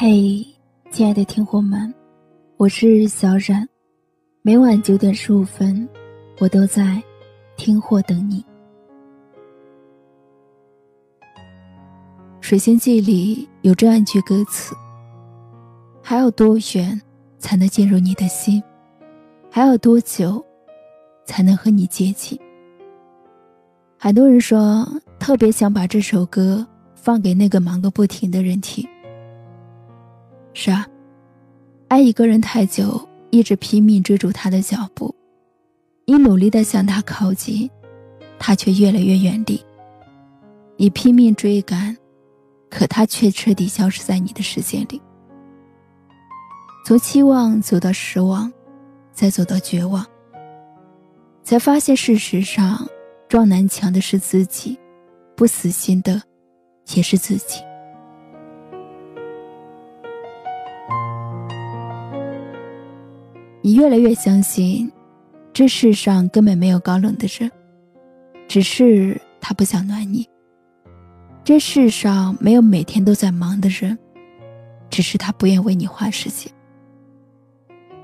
嘿，亲爱的听货们，我是小冉，每晚九点十五分，我都在听货等你。《水星记》里有这样一句歌词：“还要多远才能进入你的心？还要多久才能和你接近？”很多人说，特别想把这首歌放给那个忙个不停的人听。是啊，爱一个人太久，一直拼命追逐他的脚步，你努力的向他靠近，他却越来越远离。你拼命追赶，可他却彻底消失在你的视线里。从期望走到失望，再走到绝望，才发现事实上撞南墙的是自己，不死心的也是自己。你越来越相信，这世上根本没有高冷的人，只是他不想暖你。这世上没有每天都在忙的人，只是他不愿为你花时间。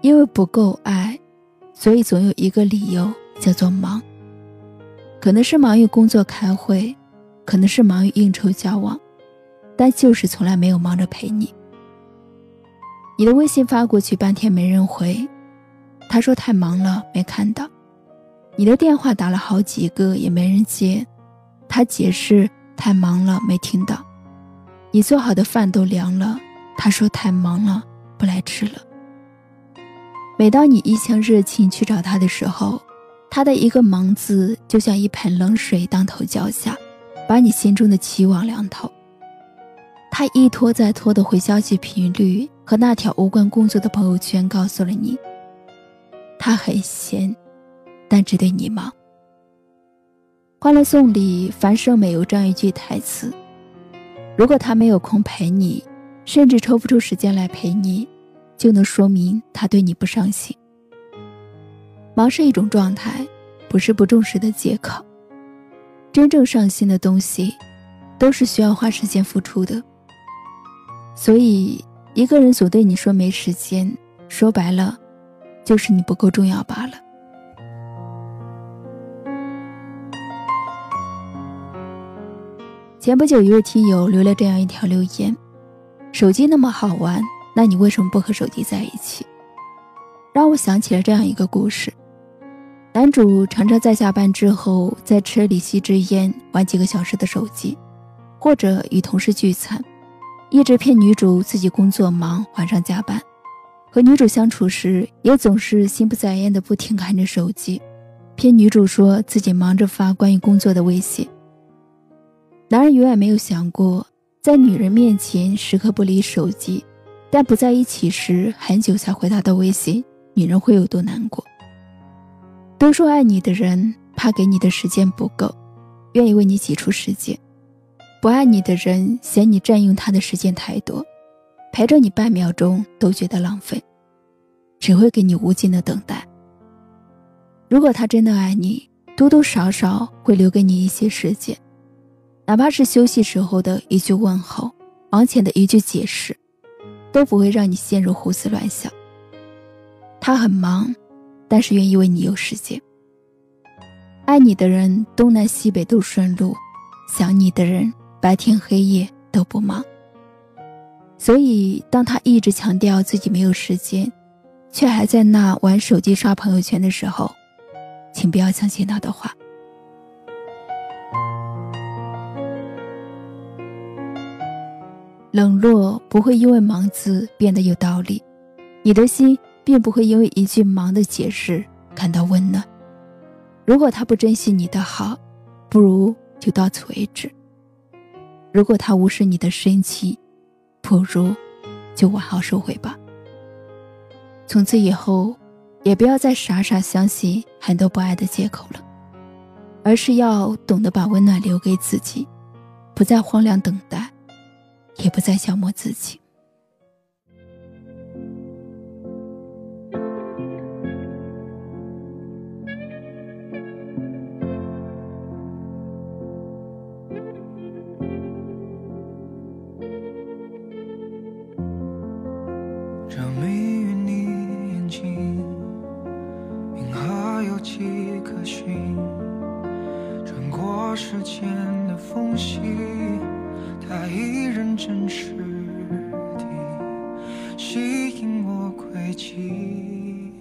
因为不够爱，所以总有一个理由叫做忙。可能是忙于工作开会，可能是忙于应酬交往，但就是从来没有忙着陪你。你的微信发过去半天没人回。他说太忙了，没看到。你的电话打了好几个也没人接，他解释太忙了，没听到。你做好的饭都凉了，他说太忙了，不来吃了。每当你一腔热情去找他的时候，他的一个“忙”字就像一盆冷水当头浇下，把你心中的期望凉透。他一拖再拖的回消息频率和那条无关工作的朋友圈告诉了你。他很闲，但只对你忙。《欢乐颂》里，樊胜美有这样一句台词：“如果他没有空陪你，甚至抽不出时间来陪你，就能说明他对你不上心。忙是一种状态，不是不重视的借口。真正上心的东西，都是需要花时间付出的。所以，一个人总对你说没时间，说白了。”就是你不够重要罢了。前不久，一位听友留了这样一条留言：“手机那么好玩，那你为什么不和手机在一起？”让我想起了这样一个故事：男主常常在下班之后，在车里吸支烟，玩几个小时的手机，或者与同事聚餐，一直骗女主自己工作忙，晚上加班。和女主相处时，也总是心不在焉的不停看着手机，骗女主说自己忙着发关于工作的微信。男人永远没有想过，在女人面前时刻不离手机，但不在一起时很久才回她的微信，女人会有多难过。都说爱你的人怕给你的时间不够，愿意为你挤出时间；不爱你的人嫌你占用他的时间太多。陪着你半秒钟都觉得浪费，只会给你无尽的等待。如果他真的爱你，多多少少会留给你一些时间，哪怕是休息时候的一句问候，忙前的一句解释，都不会让你陷入胡思乱想。他很忙，但是愿意为你有时间。爱你的人东南西北都顺路，想你的人白天黑夜都不忙。所以，当他一直强调自己没有时间，却还在那玩手机刷朋友圈的时候，请不要相信他的话。冷落不会因为“忙”字变得有道理，你的心并不会因为一句“忙”的解释感到温暖。如果他不珍惜你的好，不如就到此为止。如果他无视你的生气，不如，就完好收回吧。从此以后，也不要再傻傻相信很多不爱的借口了，而是要懂得把温暖留给自己，不再荒凉等待，也不再消磨自己。真实地吸引我轨迹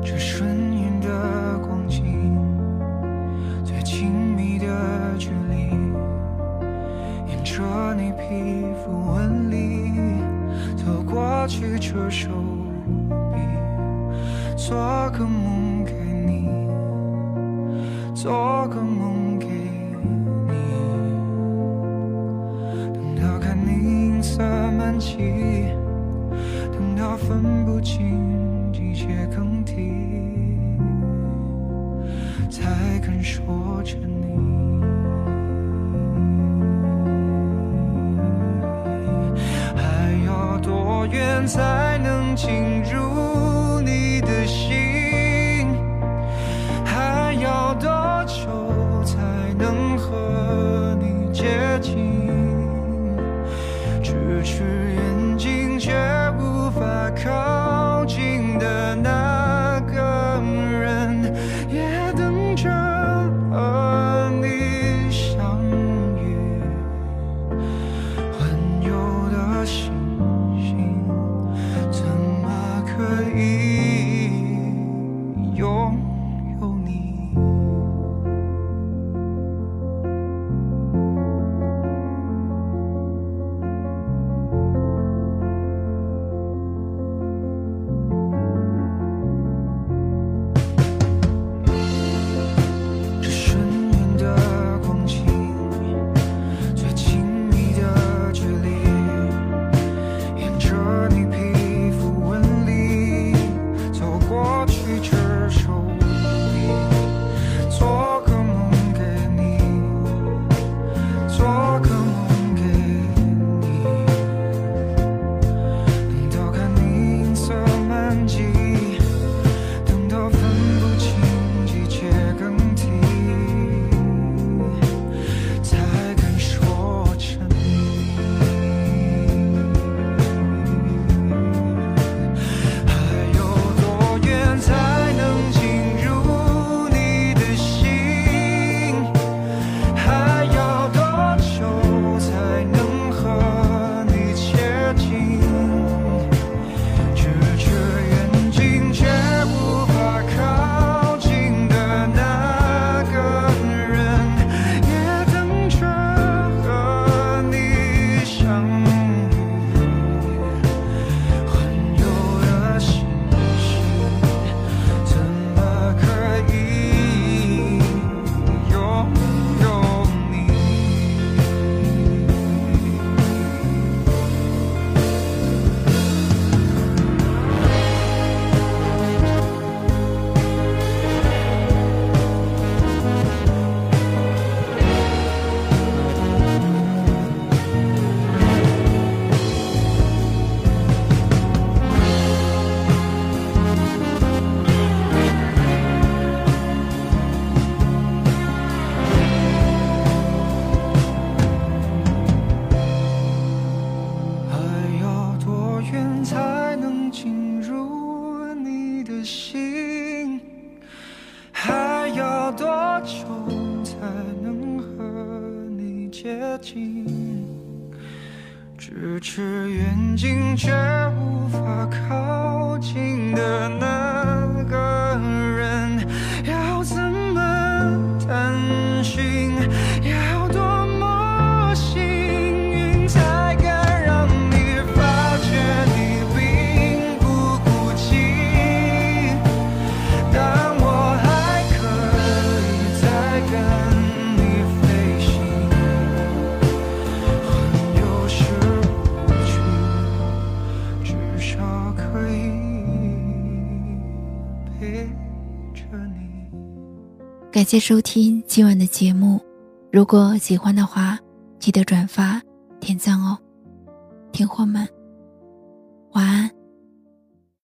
这瞬眼的光景最亲密的距离沿着你皮肤纹理走过曲折手臂做个梦给你做个梦等到分不清季节更替，才敢说着你，还要多远才能进入？接近咫尺远近，却无法靠近的那个人。感谢收听今晚的节目，如果喜欢的话，记得转发、点赞哦，听货们，晚安。